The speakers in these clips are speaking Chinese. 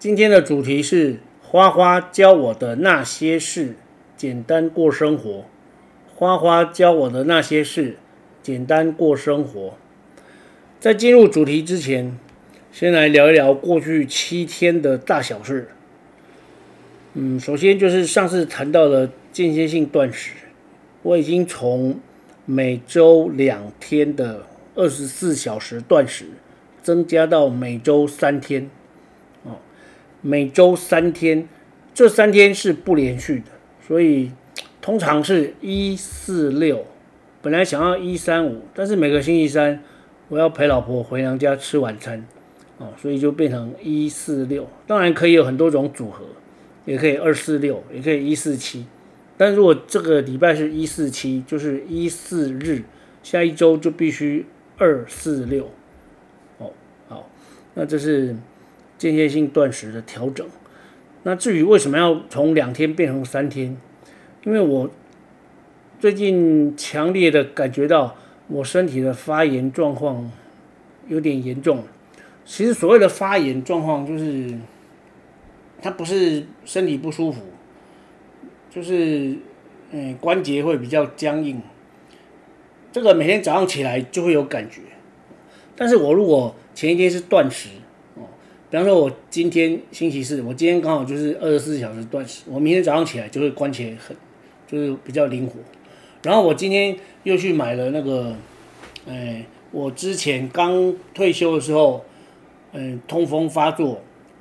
今天的主题是花花教我的那些事，简单过生活。花花教我的那些事，简单过生活。在进入主题之前，先来聊一聊过去七天的大小事。嗯，首先就是上次谈到的间歇性断食，我已经从每周两天的二十四小时断食，增加到每周三天。每周三天，这三天是不连续的，所以通常是一四六。本来想要一三五，但是每个星期三我要陪老婆回娘家吃晚餐，哦，所以就变成一四六。当然可以有很多种组合，也可以二四六，也可以一四七。但如果这个礼拜是一四七，就是一四日，下一周就必须二四六。哦，好，那这是。间歇性断食的调整，那至于为什么要从两天变成三天？因为我最近强烈的感觉到我身体的发炎状况有点严重。其实所谓的发炎状况，就是它不是身体不舒服，就是嗯关节会比较僵硬。这个每天早上起来就会有感觉，但是我如果前一天是断食。比方说，我今天星期四，我今天刚好就是二十四小时断食，我明天早上起来就会关节很，就是比较灵活。然后我今天又去买了那个，哎，我之前刚退休的时候，嗯，痛风发作，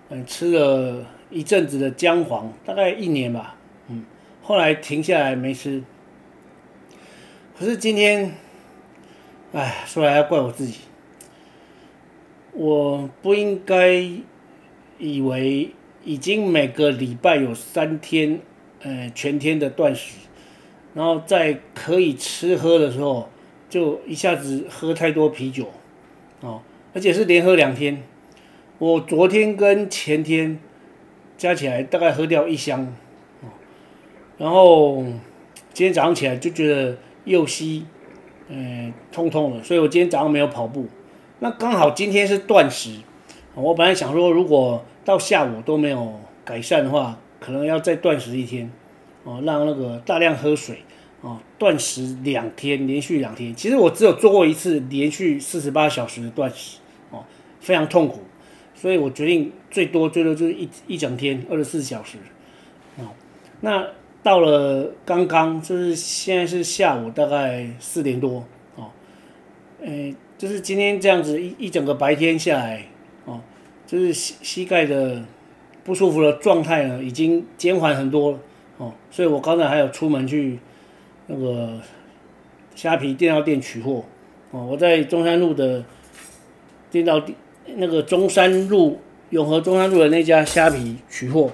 嗯，吃了一阵子的姜黄，大概一年吧，嗯，后来停下来没吃。可是今天，哎，说来要怪我自己。我不应该以为已经每个礼拜有三天，呃，全天的断食，然后在可以吃喝的时候，就一下子喝太多啤酒，哦，而且是连喝两天。我昨天跟前天加起来大概喝掉一箱，哦，然后今天早上起来就觉得右膝，嗯，痛痛的，所以我今天早上没有跑步。那刚好今天是断食，我本来想说，如果到下午都没有改善的话，可能要再断食一天，哦，让那个大量喝水，哦，断食两天，连续两天。其实我只有做过一次连续四十八小时的断食，哦，非常痛苦，所以我决定最多最多就是一一整天二十四小时，哦，那到了刚刚就是现在是下午大概四点多，哦，诶。就是今天这样子一一整个白天下来，哦，就是膝膝盖的不舒服的状态呢，已经减缓很多了哦，所以我刚才还有出门去那个虾皮电料店取货，哦，我在中山路的电料店，那个中山路永和中山路的那家虾皮取货，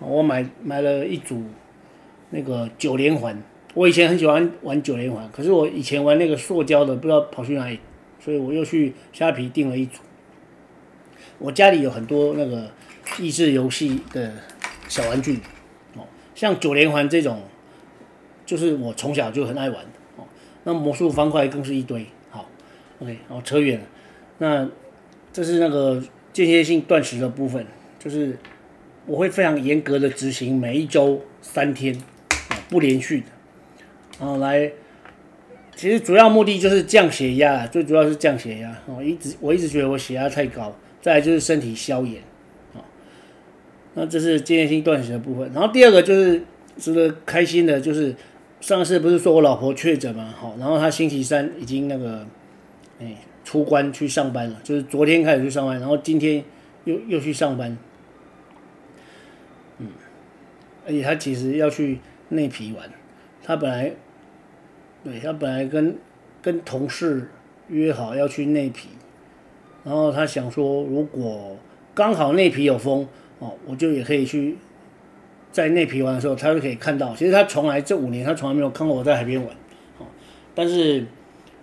我买买了一组那个九连环，我以前很喜欢玩九连环，可是我以前玩那个塑胶的，不知道跑去哪里。所以我又去虾皮订了一组。我家里有很多那个益智游戏的小玩具，哦，像九连环这种，就是我从小就很爱玩的，哦。那魔术方块更是一堆。好，OK，好，扯远了。那这是那个间歇性断食的部分，就是我会非常严格的执行每一周三天，不连续的，然后来。其实主要目的就是降血压，最主要是降血压。哦，一直我一直觉得我血压太高，再来就是身体消炎。哦，那这是间歇性断食的部分。然后第二个就是值得开心的，就是上次不是说我老婆确诊嘛，好，然后她星期三已经那个，哎，出关去上班了，就是昨天开始去上班，然后今天又又去上班。嗯，而且她其实要去内皮玩，她本来。对，他本来跟跟同事约好要去内皮，然后他想说，如果刚好内皮有风，哦，我就也可以去在内皮玩的时候，他就可以看到。其实他从来这五年他从来没有看过我在海边玩，哦，但是，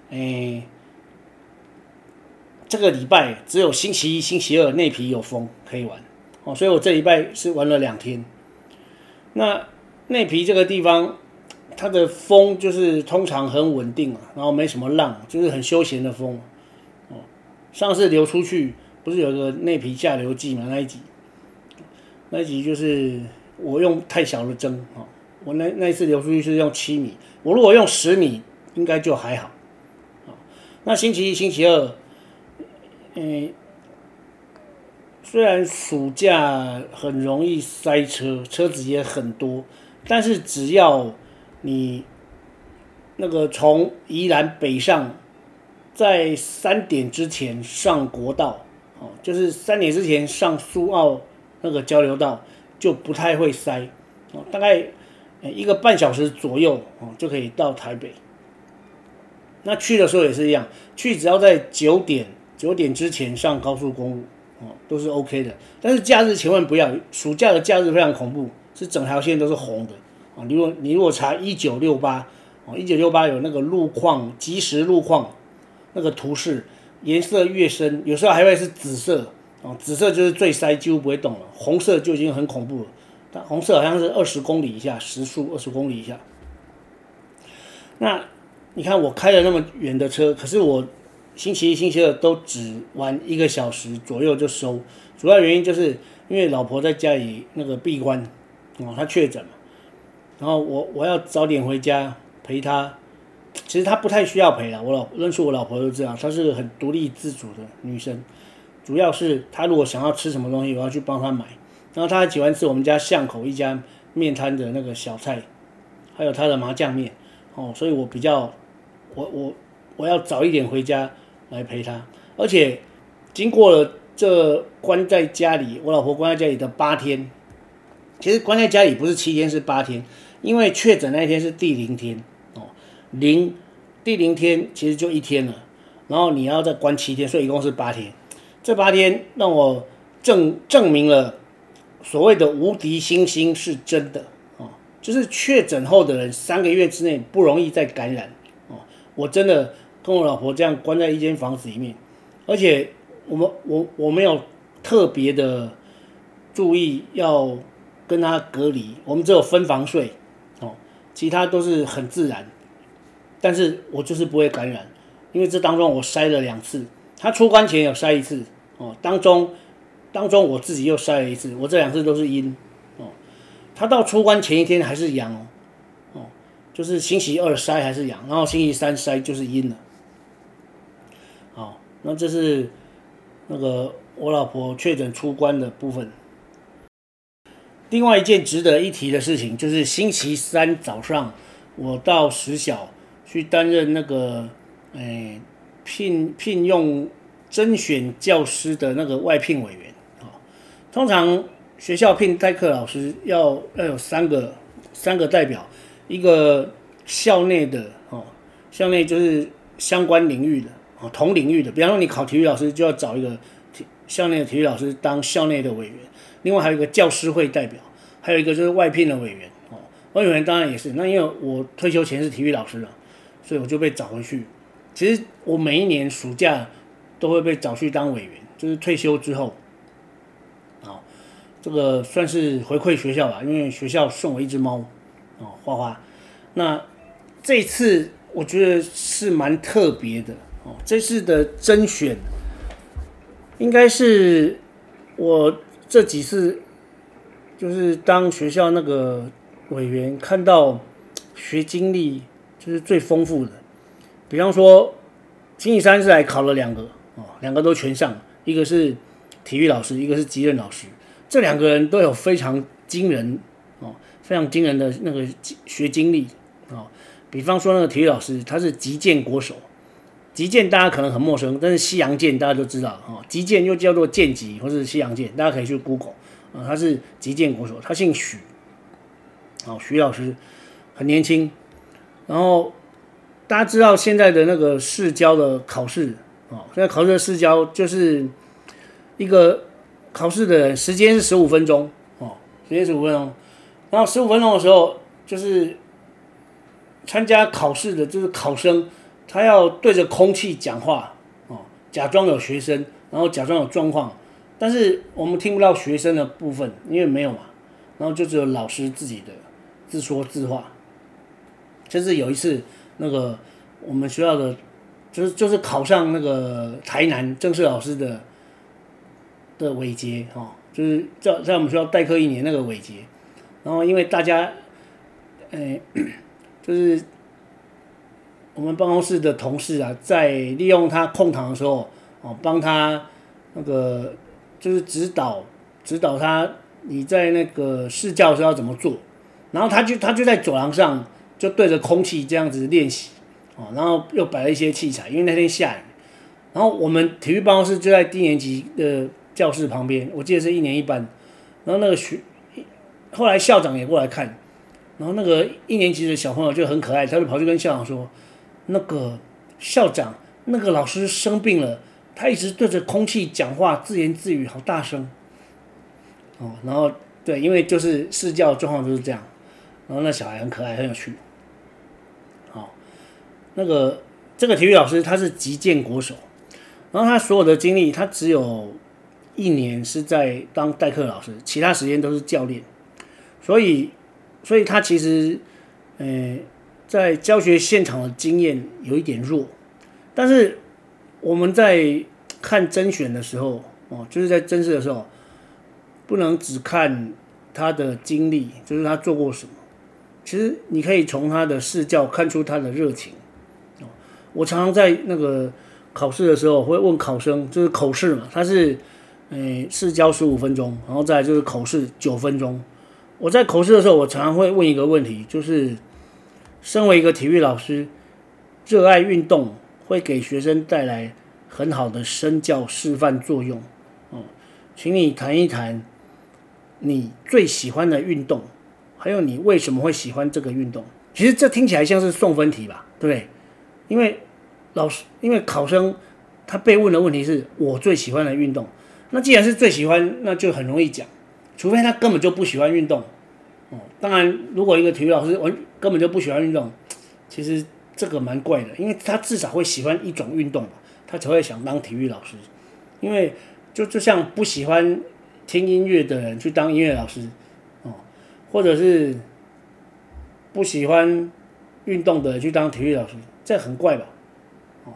诶，这个礼拜只有星期一、星期二内皮有风可以玩，哦，所以我这礼拜是玩了两天。那内皮这个地方，它的风就是通常很稳定啊，然后没什么浪，就是很休闲的风。哦，上次流出去不是有个内皮下流记嘛？那一集，那一集就是我用太小的针啊，我那那一次流出去是用七米，我如果用十米应该就还好。那星期一、星期二，嗯。虽然暑假很容易塞车，车子也很多，但是只要你那个从宜兰北上，在三点之前上国道，哦，就是三点之前上苏澳那个交流道，就不太会塞，哦，大概一个半小时左右，哦，就可以到台北。那去的时候也是一样，去只要在九点九点之前上高速公路。哦，都是 OK 的，但是假日千万不要，暑假的假日非常恐怖，是整条线都是红的啊！你如果你如果查一九六八哦，一九六八有那个路况即时路况那个图示，颜色越深，有时候还会是紫色哦，紫色就是最塞，几乎不会动了，红色就已经很恐怖了，但红色好像是二十公里以下时速二十公里以下。那你看我开了那么远的车，可是我。星期一、星期二都只玩一个小时左右就收，主要原因就是因为老婆在家里那个闭关，哦，她确诊嘛，然后我我要早点回家陪她，其实她不太需要陪了，我老认识我老婆都知道，她是个很独立自主的女生，主要是她如果想要吃什么东西，我要去帮她买，然后她还喜欢吃我们家巷口一家面摊的那个小菜，还有她的麻酱面，哦，所以我比较，我我我要早一点回家。来陪她，而且经过了这关在家里，我老婆关在家里的八天，其实关在家里不是七天，是八天，因为确诊那一天是第零天哦，零第零天其实就一天了，然后你要再关七天，所以一共是八天。这八天让我证证明了所谓的无敌星星是真的哦，就是确诊后的人三个月之内不容易再感染哦，我真的。跟我老婆这样关在一间房子里面，而且我们我我没有特别的注意要跟他隔离，我们只有分房睡，其他都是很自然，但是我就是不会感染，因为这当中我筛了两次，他出关前有筛一次，哦，当中当中我自己又筛了一次，我这两次都是阴，哦，他到出关前一天还是阳哦，就是星期二筛还是阳，然后星期三筛就是阴了。好，那这是那个我老婆确诊出关的部分。另外一件值得一提的事情，就是星期三早上，我到实小去担任那个，诶，聘聘用甄选教师的那个外聘委员。啊，通常学校聘代课老师要要有三个三个代表，一个校内的哦，校内就是相关领域的。哦，同领域的，比方说你考体育老师，就要找一个体校内的体育老师当校内的委员。另外还有一个教师会代表，还有一个就是外聘的委员。哦，外聘委员当然也是。那因为我退休前是体育老师了，所以我就被找回去。其实我每一年暑假都会被找去当委员，就是退休之后。好，这个算是回馈学校吧，因为学校送我一只猫，哦，花花。那这次我觉得是蛮特别的。哦，这次的甄选应该是我这几次就是当学校那个委员看到学经历就是最丰富的。比方说，星期三是来考了两个哦，两个都全上，一个是体育老师，一个是级任老师。这两个人都有非常惊人哦，非常惊人的那个学经历哦。比方说那个体育老师，他是击剑国手。击剑大家可能很陌生，但是西洋剑大家都知道啊。击剑又叫做剑戟或是西洋剑，大家可以去 Google 啊。他是击剑国手，他姓许，好，许老师很年轻。然后大家知道现在的那个市教的考试啊，现在考试的市教就是一个考试的时间是十五分钟哦，时间十五分钟。然后十五分钟的时候，就是参加考试的，就是考生，他要对着空气讲话哦，假装有学生，然后假装有状况，但是我们听不到学生的部分，因为没有嘛。然后就只有老师自己的自说自话。就是有一次，那个我们学校的，就是就是考上那个台南正式老师的的韦杰哈，就是在在我们学校代课一年那个韦杰。然后因为大家，呃，就是我们办公室的同事啊，在利用他空堂的时候，哦，帮他那个就是指导指导他你在那个试教的时候要怎么做，然后他就他就在走廊上就对着空气这样子练习，哦，然后又摆了一些器材，因为那天下雨，然后我们体育办公室就在低年级的教室旁边，我记得是一年一班，然后那个学。后来校长也过来看，然后那个一年级的小朋友就很可爱，他就跑去跟校长说：“那个校长，那个老师生病了，他一直对着空气讲话，自言自语，好大声。”哦，然后对，因为就是试教状况就是这样，然后那小孩很可爱，很有趣。好，那个这个体育老师他是击剑国手，然后他所有的经历，他只有一年是在当代课老师，其他时间都是教练。所以，所以他其实，呃，在教学现场的经验有一点弱，但是我们在看甄选的时候，哦，就是在甄试的时候，不能只看他的经历，就是他做过什么。其实你可以从他的试教看出他的热情。我常常在那个考试的时候会问考生，就是口试嘛，他是，呃，试教十五分钟，然后再就是口试九分钟。我在口试的时候，我常常会问一个问题，就是身为一个体育老师，热爱运动会给学生带来很好的身教示范作用。哦，请你谈一谈你最喜欢的运动，还有你为什么会喜欢这个运动。其实这听起来像是送分题吧，对不对？因为老师，因为考生他被问的问题是我最喜欢的运动，那既然是最喜欢，那就很容易讲。除非他根本就不喜欢运动，哦，当然，如果一个体育老师完根本就不喜欢运动，其实这个蛮怪的，因为他至少会喜欢一种运动，他才会想当体育老师。因为就就像不喜欢听音乐的人去当音乐老师，哦，或者是不喜欢运动的去当体育老师，这很怪吧？哦，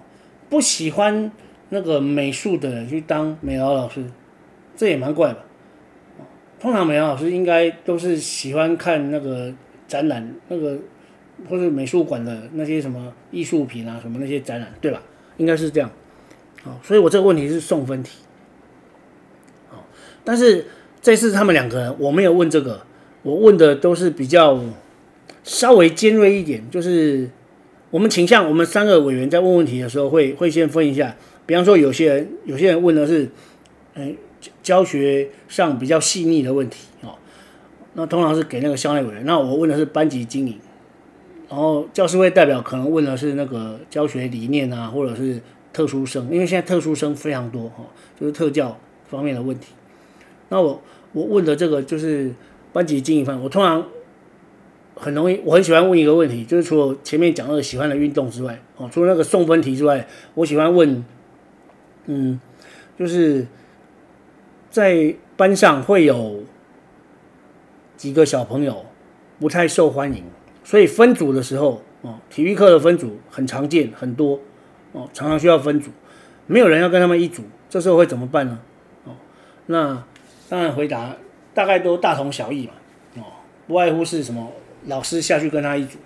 不喜欢那个美术的人去当美劳老师，这也蛮怪吧？通常美劳老师应该都是喜欢看那个展览，那个或者美术馆的那些什么艺术品啊，什么那些展览，对吧？应该是这样。好，所以我这个问题是送分题。好，但是这次他们两个人我没有问这个，我问的都是比较稍微尖锐一点，就是我们倾向我们三个委员在问问题的时候会会先分一下，比方说有些人有些人问的是，嗯。教学上比较细腻的问题哦，那通常是给那个校内委员。那我问的是班级经营，然后教师会代表可能问的是那个教学理念啊，或者是特殊生，因为现在特殊生非常多哈，就是特教方面的问题。那我我问的这个就是班级经营方面，我通常很容易，我很喜欢问一个问题，就是除了前面讲那个喜欢的运动之外，哦，除了那个送分题之外，我喜欢问，嗯，就是。在班上会有几个小朋友不太受欢迎，所以分组的时候，哦，体育课的分组很常见，很多，哦，常常需要分组，没有人要跟他们一组，这时候会怎么办呢？哦，那当然回答大概都大同小异嘛，哦，不外乎是什么老师下去跟他一组，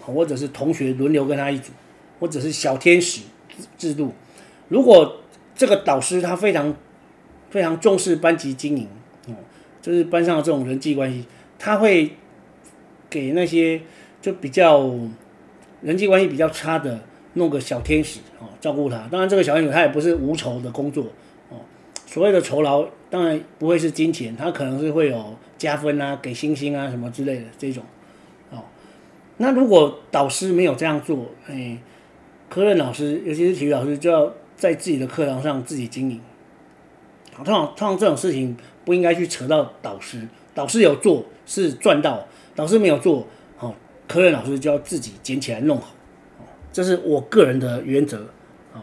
或者是同学轮流跟他一组，或者是小天使制度。如果这个导师他非常非常重视班级经营，哦，就是班上的这种人际关系，他会给那些就比较人际关系比较差的弄个小天使哦，照顾他。当然，这个小天使他也不是无酬的工作哦。所谓的酬劳当然不会是金钱，他可能是会有加分啊、给星星啊什么之类的这种哦。那如果导师没有这样做，哎，科任老师尤其是体育老师就要在自己的课堂上自己经营。通常通常这种事情不应该去扯到导师，老师有做是赚到，老师没有做，好，科任老师就要自己捡起来弄好，这是我个人的原则，哦，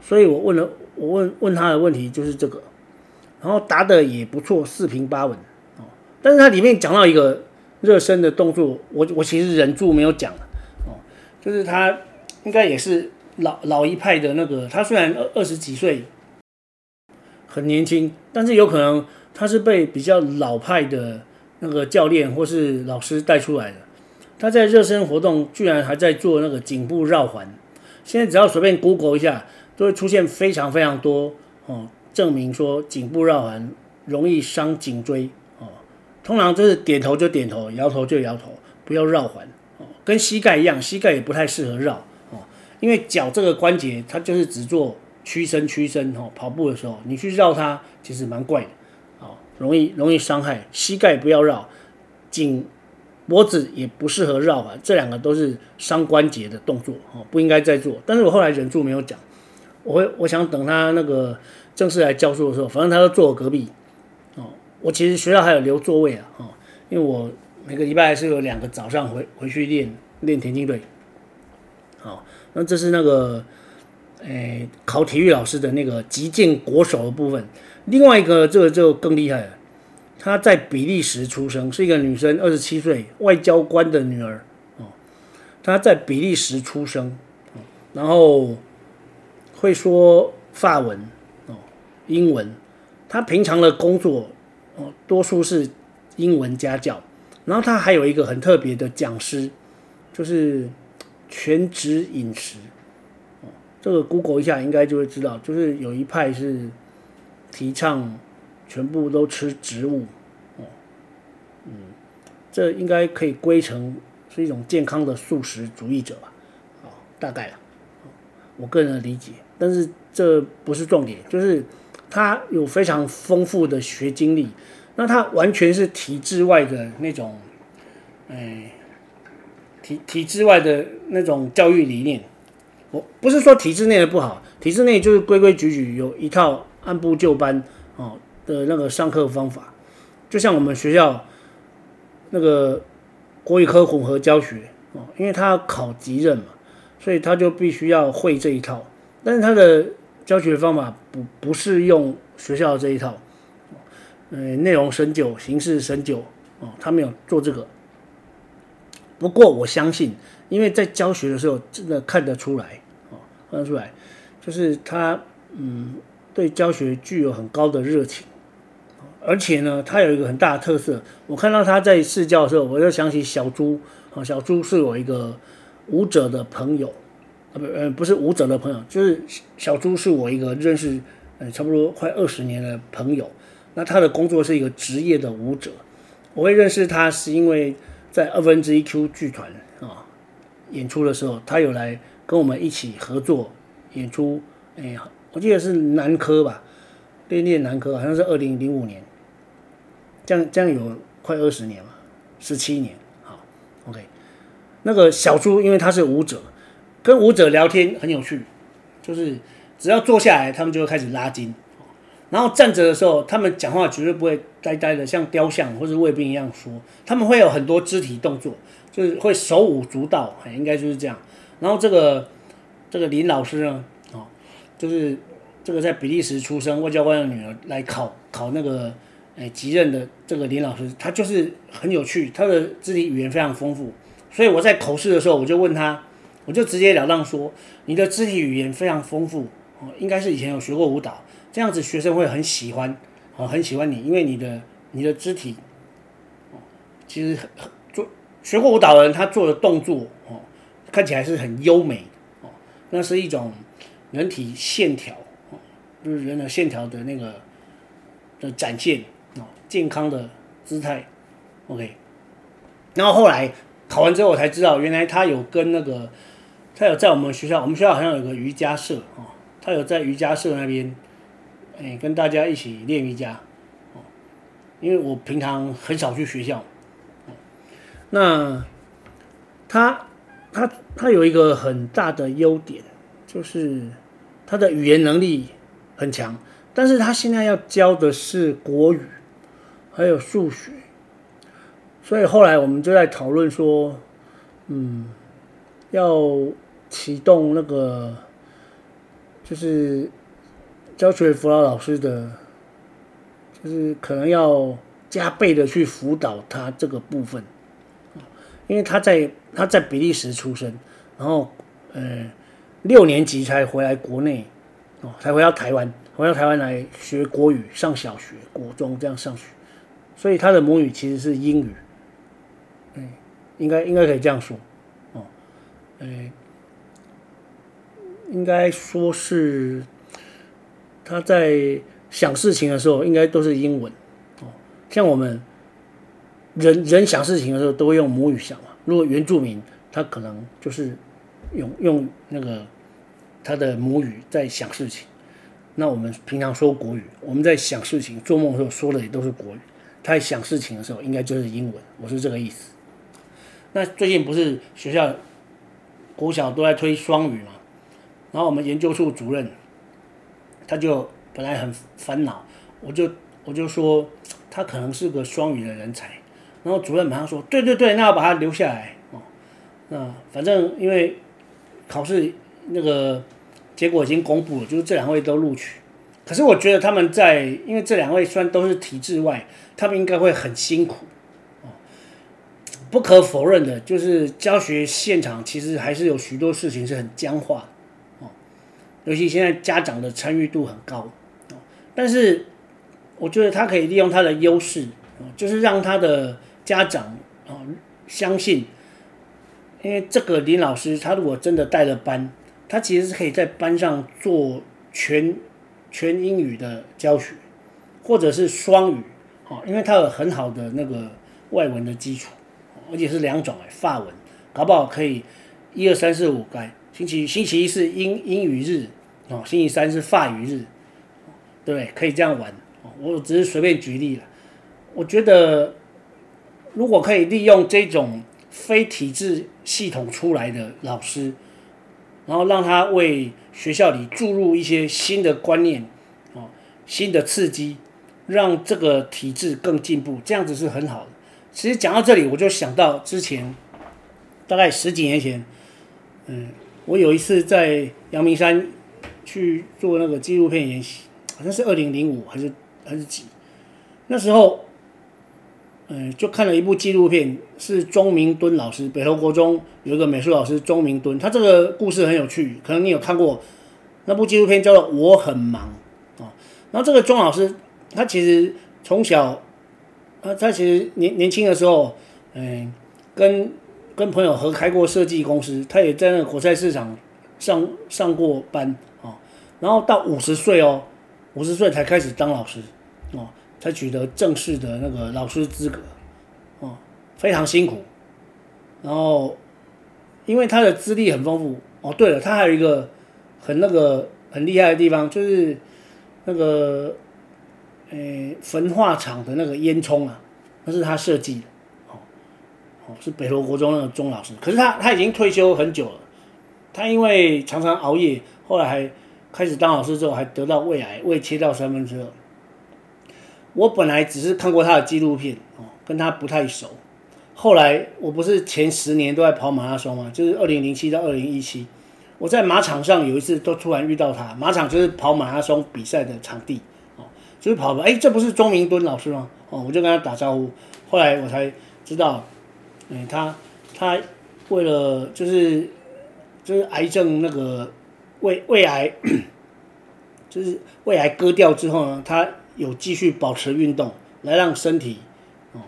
所以我问了，我问问他的问题就是这个，然后答的也不错，四平八稳，哦，但是他里面讲到一个热身的动作，我我其实忍住没有讲，哦，就是他应该也是老老一派的那个，他虽然二二十几岁。很年轻，但是有可能他是被比较老派的那个教练或是老师带出来的。他在热身活动居然还在做那个颈部绕环，现在只要随便 Google 一下，都会出现非常非常多哦，证明说颈部绕环容易伤颈椎哦。通常就是点头就点头，摇头就摇头，不要绕环哦。跟膝盖一样，膝盖也不太适合绕哦，因为脚这个关节它就是只做。屈伸屈伸哦，跑步的时候你去绕它，其实蛮怪的，容易容易伤害膝盖，不要绕，颈脖子也不适合绕啊，这两个都是伤关节的动作哦，不应该再做。但是我后来忍住没有讲，我会我想等他那个正式来教书的时候，反正他都坐我隔壁哦，我其实学校还有留座位啊，哦，因为我每个礼拜是有两个早上回回去练练田径队，好，那这是那个。诶，考体育老师的那个击剑国手的部分，另外一个这个就更厉害了。她在比利时出生，是一个女生，二十七岁，外交官的女儿哦。她在比利时出生，然后会说法文哦，英文。她平常的工作哦，多数是英文家教。然后她还有一个很特别的讲师，就是全职饮食。这个 Google 一下应该就会知道，就是有一派是提倡全部都吃植物，哦，嗯，这应该可以归成是一种健康的素食主义者吧，哦，大概了，我个人的理解，但是这不是重点，就是他有非常丰富的学经历，那他完全是体制外的那种，哎，体体制外的那种教育理念。我不是说体制内的不好，体制内就是规规矩矩，有一套按部就班哦的那个上课方法，就像我们学校那个国语科混合教学哦，因为他要考级任嘛，所以他就必须要会这一套，但是他的教学方法不不是用学校这一套，嗯，内容深究、形式深究哦，他没有做这个。不过我相信。因为在教学的时候，真的看得出来，哦，看得出来，就是他，嗯，对教学具有很高的热情，而且呢，他有一个很大的特色。我看到他在试教的时候，我就想起小猪，啊，小猪是我一个舞者的朋友，啊，不，呃，不是舞者的朋友，就是小猪是我一个认识，呃，差不多快二十年的朋友。那他的工作是一个职业的舞者，我会认识他是因为在二分之一 Q 剧团啊。演出的时候，他有来跟我们一起合作演出。哎，我记得是南科吧，练练南科，好像是二零零五年。这样这样有快二十年嘛，十七年。好，OK。那个小猪，因为他是舞者，跟舞者聊天很有趣，就是只要坐下来，他们就会开始拉筋。然后站着的时候，他们讲话绝对不会呆呆的，像雕像或者卫兵一样说，他们会有很多肢体动作。就是会手舞足蹈，应该就是这样。然后这个这个林老师呢，就是这个在比利时出生外交官的女儿来考考那个诶即任的这个林老师，他就是很有趣，他的肢体语言非常丰富。所以我在口试的时候，我就问他，我就直截了当说，你的肢体语言非常丰富，哦，应该是以前有学过舞蹈，这样子学生会很喜欢，哦，很喜欢你，因为你的你的肢体，哦，其实很很。学过舞蹈的人，他做的动作哦，看起来是很优美哦，那是一种人体线条，就是人的线条的那个的展现哦，健康的姿态，OK。然后后来考完之后，我才知道原来他有跟那个，他有在我们学校，我们学校好像有个瑜伽社哦，他有在瑜伽社那边，哎，跟大家一起练瑜伽，因为我平常很少去学校。那他他他有一个很大的优点，就是他的语言能力很强。但是他现在要教的是国语，还有数学，所以后来我们就在讨论说，嗯，要启动那个，就是教学辅导老师的，就是可能要加倍的去辅导他这个部分，因为他在他在比利时出生，然后呃六年级才回来国内，哦，才回到台湾。回到台湾来学国语，上小学、国中这样上学，所以他的母语其实是英语，嗯，应该应该可以这样说，哦，哎，应该说是他在想事情的时候，应该都是英文，哦，像我们人人想事情的时候都会用母语想嘛，如果原住民他可能就是用用那个他的母语在想事情。那我们平常说国语，我们在想事情、做梦的时候说的也都是国语。他在想事情的时候，应该就是英文。我是这个意思。那最近不是学校国小都在推双语嘛？然后我们研究处主任他就本来很烦恼，我就我就说他可能是个双语的人才。然后主任马上说：“对对对，那要把他留下来哦。”那反正因为考试那个。结果已经公布了，就是这两位都录取。可是我觉得他们在，因为这两位虽然都是体制外，他们应该会很辛苦。不可否认的，就是教学现场其实还是有许多事情是很僵化的。尤其现在家长的参与度很高。但是我觉得他可以利用他的优势，就是让他的家长啊相信，因为这个林老师他如果真的带了班。他其实是可以在班上做全全英语的教学，或者是双语，哦，因为他有很好的那个外文的基础，而且是两种哎，法文，搞不好可以一二三四五改，星期星期一是英英语日，哦，星期三是法语日，对不对？可以这样玩，我只是随便举例了。我觉得如果可以利用这种非体制系统出来的老师。然后让他为学校里注入一些新的观念，哦，新的刺激，让这个体制更进步，这样子是很好的。其实讲到这里，我就想到之前，大概十几年前，嗯，我有一次在阳明山去做那个纪录片演习，好像是二零零五还是还是几，那时候。嗯，就看了一部纪录片，是钟明敦老师，北投国中有一个美术老师钟明敦，他这个故事很有趣，可能你有看过那部纪录片，叫做《我很忙》啊。然后这个钟老师，他其实从小，他他其实年年轻的时候，嗯，跟跟朋友合开过设计公司，他也在那个国菜市场上上过班啊。然后到五十岁哦，五十岁才开始当老师哦。才取得正式的那个老师资格，哦，非常辛苦。然后，因为他的资历很丰富，哦，对了，他还有一个很那个很厉害的地方，就是那个，诶，焚化厂的那个烟囱啊，那是他设计的，哦，哦，是北投国中那个钟老师。可是他他已经退休很久了，他因为常常熬夜，后来还开始当老师之后，还得到胃癌，胃切掉三分之二。我本来只是看过他的纪录片哦，跟他不太熟。后来我不是前十年都在跑马拉松吗？就是二零零七到二零一七，我在马场上有一次都突然遇到他。马场就是跑马拉松比赛的场地哦，就是跑吧，哎，这不是钟明敦老师吗？哦，我就跟他打招呼。后来我才知道，嗯，他他为了就是就是癌症那个胃胃癌，就是胃癌割掉之后呢，他。有继续保持运动，来让身体，哦，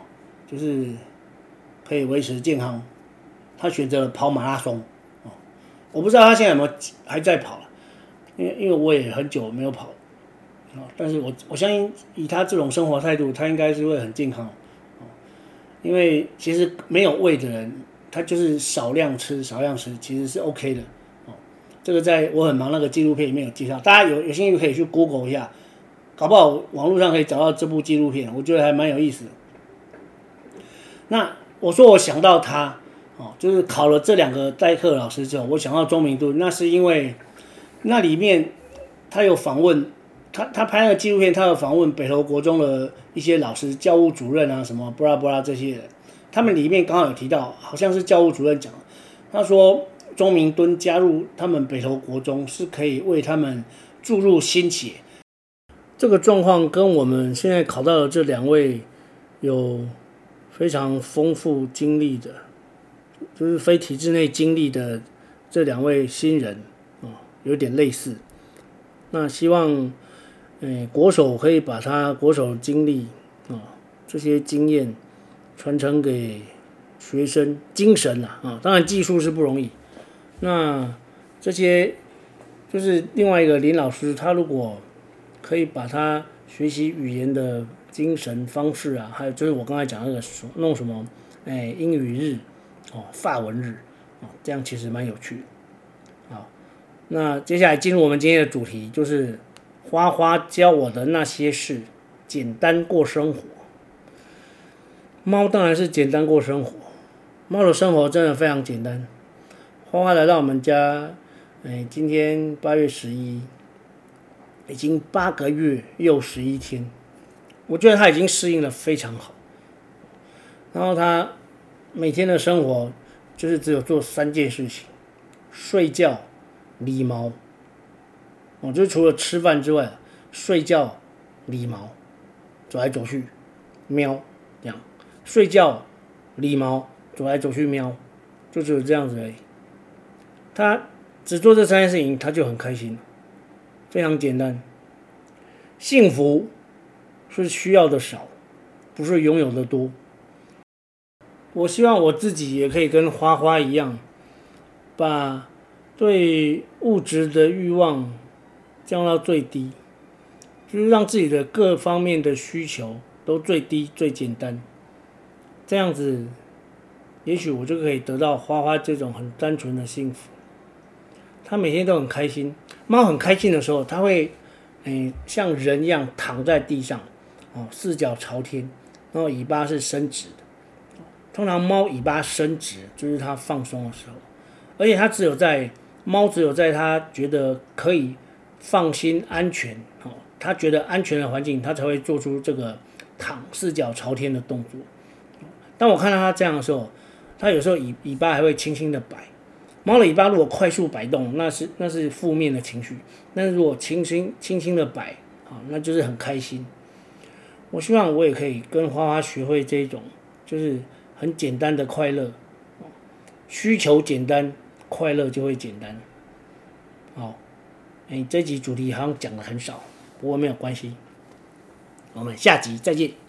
就是可以维持健康。他选择了跑马拉松，哦，我不知道他现在有没有还在跑了，因为因为我也很久没有跑，啊，但是我我相信以他这种生活态度，他应该是会很健康，哦，因为其实没有胃的人，他就是少量吃少量吃，其实是 OK 的，哦，这个在我很忙那个纪录片里面有介绍，大家有有兴趣可以去 Google 一下。搞不好网络上可以找到这部纪录片，我觉得还蛮有意思的。那我说我想到他哦，就是考了这两个代课老师之后，我想到钟明敦，那是因为那里面他有访问他他拍那个纪录片，他有访问北投国中的一些老师、教务主任啊，什么布拉布拉这些人，他们里面刚好有提到，好像是教务主任讲，他说钟明敦加入他们北投国中是可以为他们注入新血。这个状况跟我们现在考到的这两位有非常丰富经历的，就是非体制内经历的这两位新人啊，有点类似。那希望，诶，国手可以把他国手经历啊这些经验传承给学生，精神啊啊，当然技术是不容易。那这些就是另外一个林老师，他如果可以把他学习语言的精神方式啊，还有就是我刚才讲那个弄什么，哎，英语日，哦，法文日，哦，这样其实蛮有趣的。好，那接下来进入我们今天的主题，就是花花教我的那些事，简单过生活。猫当然是简单过生活，猫的生活真的非常简单。花花来到我们家，哎，今天八月十一。已经八个月又十一天，我觉得他已经适应的非常好。然后他每天的生活就是只有做三件事情：睡觉、理毛。哦，就是除了吃饭之外，睡觉、理毛，走来走去，喵，这样。睡觉、理毛，走来走去，喵，就只有这样子而已。他只做这三件事情，他就很开心。非常简单，幸福是需要的少，不是拥有的多。我希望我自己也可以跟花花一样，把对物质的欲望降到最低，就是让自己的各方面的需求都最低最简单。这样子，也许我就可以得到花花这种很单纯的幸福。他每天都很开心。猫很开心的时候，它会，嗯，像人一样躺在地上，哦，四脚朝天，然后尾巴是伸直的。通常猫尾巴伸直就是它放松的时候，而且它只有在猫只有在它觉得可以放心安全，哦，它觉得安全的环境，它才会做出这个躺四脚朝天的动作。当我看到它这样的时候，它有时候尾尾巴还会轻轻的摆。猫的尾巴如果快速摆动，那是那是负面的情绪；但是如果轻轻轻轻的摆，啊，那就是很开心。我希望我也可以跟花花学会这种，就是很简单的快乐。需求简单，快乐就会简单。好，哎，这集主题好像讲的很少，不过没有关系。我们下集再见。